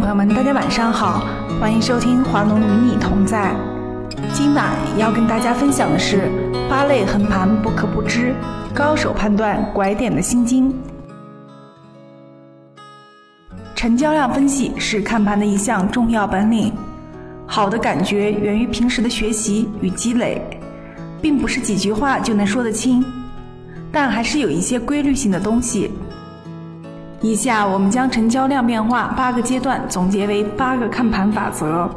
朋友们，大家晚上好，欢迎收听华农与你同在。今晚要跟大家分享的是八类横盘不可不知，高手判断拐点的心经。成交量分析是看盘的一项重要本领，好的感觉源于平时的学习与积累，并不是几句话就能说得清，但还是有一些规律性的东西。以下我们将成交量变化八个阶段总结为八个看盘法则。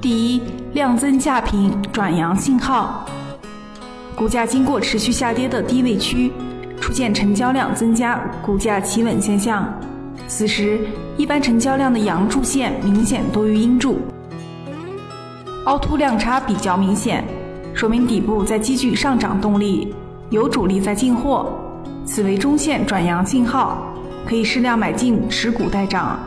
第一，量增价平转阳信号，股价经过持续下跌的低位区，出现成交量增加、股价企稳现象，此时一般成交量的阳柱线明显多于阴柱，凹凸量差比较明显，说明底部在积聚上涨动力，有主力在进货。此为中线转阳信号，可以适量买进持股待涨。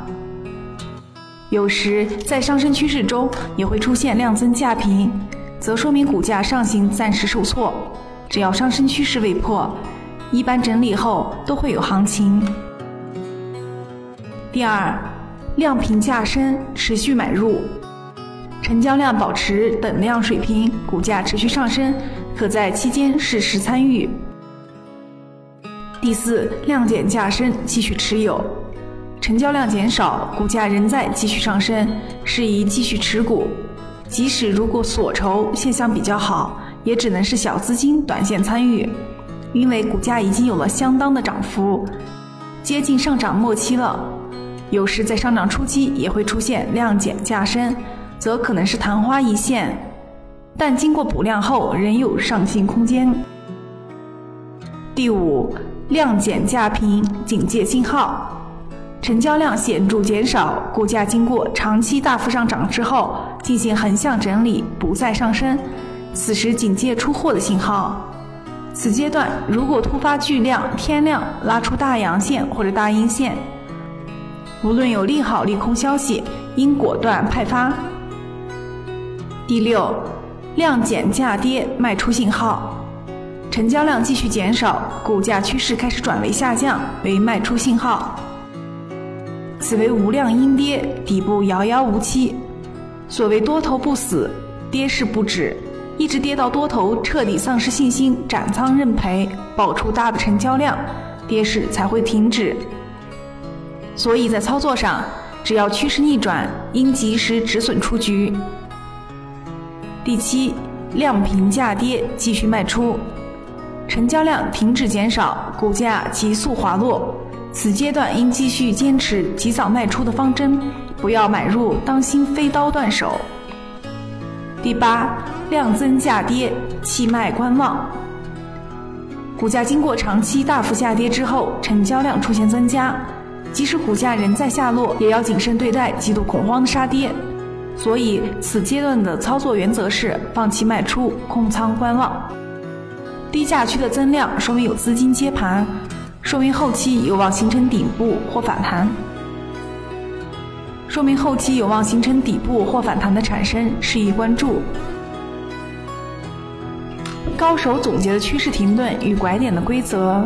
有时在上升趋势中也会出现量增价平，则说明股价上行暂时受挫。只要上升趋势未破，一般整理后都会有行情。第二，量平价升持续买入，成交量保持等量水平，股价持续上升，可在期间适时参与。第四，量减价升，继续持有，成交量减少，股价仍在继续上升，适宜继续持股。即使如果锁筹现象比较好，也只能是小资金短线参与，因为股价已经有了相当的涨幅，接近上涨末期了。有时在上涨初期也会出现量减价升，则可能是昙花一现，但经过补量后仍有上行空间。第五。量减价平，警戒信号，成交量显著减少，股价经过长期大幅上涨之后进行横向整理，不再上升，此时警戒出货的信号。此阶段如果突发巨量天量拉出大阳线或者大阴线，无论有利好利空消息，应果断派发。第六，量减价跌，卖出信号。成交量继续减少，股价趋势开始转为下降，为卖出信号。此为无量阴跌，底部遥遥无期。所谓多头不死，跌势不止，一直跌到多头彻底丧失信心，斩仓认赔，爆出大的成交量，跌势才会停止。所以在操作上，只要趋势逆转，应及时止损出局。第七，量平价跌，继续卖出。成交量停止减少，股价急速滑落，此阶段应继续坚持及早卖出的方针，不要买入，当心飞刀断手。第八，量增价跌，弃卖观望。股价经过长期大幅下跌之后，成交量出现增加，即使股价仍在下落，也要谨慎对待极度恐慌的杀跌。所以，此阶段的操作原则是放弃卖出，空仓观望。低价区的增量说明有资金接盘，说明后期有望形成顶部或反弹，说明后期有望形成底部或反弹的产生，适宜关注。高手总结的趋势停顿与拐点的规则。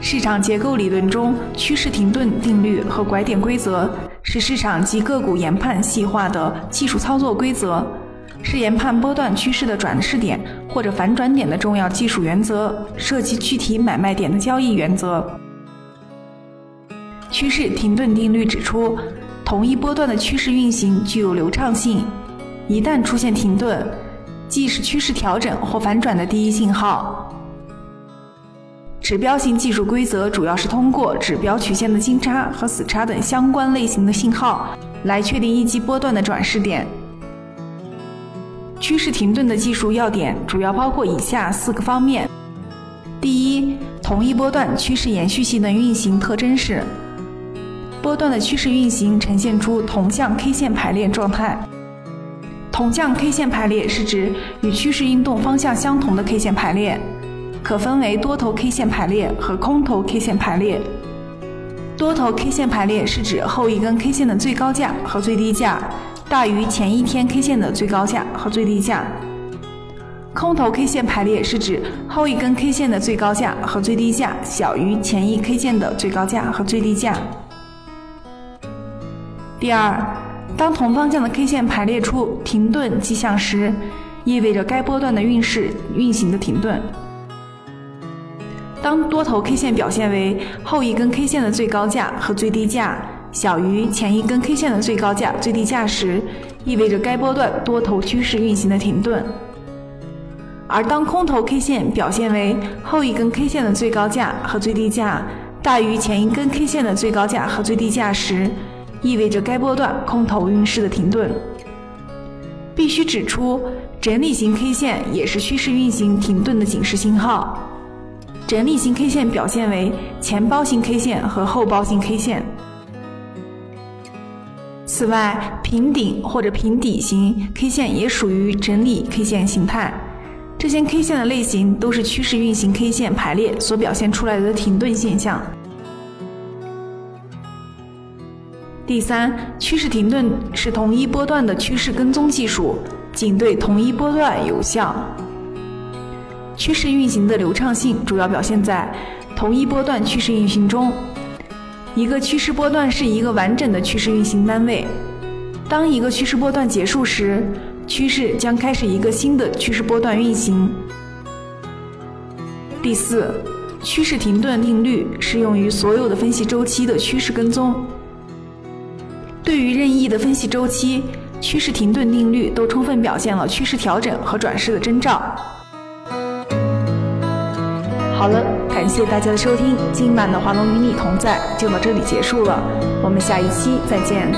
市场结构理论中，趋势停顿定律和拐点规则是市场及个股研判细化的技术操作规则。是研判波段趋势的转势点或者反转点的重要技术原则，涉及具体买卖点的交易原则。趋势停顿定律指出，同一波段的趋势运行具有流畅性，一旦出现停顿，即是趋势调整或反转的第一信号。指标型技术规则主要是通过指标曲线的金叉和死叉等相关类型的信号，来确定一级波段的转势点。趋势停顿的技术要点主要包括以下四个方面：第一，同一波段趋势延续性的运行特征是，波段的趋势运行呈现出同向 K 线排列状态。同向 K 线排列是指与趋势运动方向相同的 K 线排列，可分为多头 K 线排列和空头 K 线排列。多头 K 线排列是指后一根 K 线的最高价和最低价。大于前一天 K 线的最高价和最低价。空头 K 线排列是指后一根 K 线的最高价和最低价小于前一 K 线的最高价和最低价。第二，当同方向的 K 线排列出停顿迹象时，意味着该波段的运势运行的停顿。当多头 K 线表现为后一根 K 线的最高价和最低价小于前一根 K 线的最高价、最低价时，意味着该波段多头趋势运行的停顿。而当空头 K 线表现为后一根 K 线的最高价和最低价大于前一根 K 线的最高价和最低价时，意味着该波段空头运势的停顿。必须指出，整理型 K 线也是趋势运行停顿的警示信号。整理型 K 线表现为前包型 K 线和后包型 K 线。此外，平顶或者平底型 K 线也属于整理 K 线形态。这些 K 线的类型都是趋势运行 K 线排列所表现出来的停顿现象。第三，趋势停顿是同一波段的趋势跟踪技术，仅对同一波段有效。趋势运行的流畅性主要表现在同一波段趋势运行中。一个趋势波段是一个完整的趋势运行单位。当一个趋势波段结束时，趋势将开始一个新的趋势波段运行。第四，趋势停顿定律适用于所有的分析周期的趋势跟踪。对于任意的分析周期，趋势停顿定律都充分表现了趋势调整和转势的征兆。好了，感谢大家的收听，今晚的华龙与你同在就到这里结束了，我们下一期再见。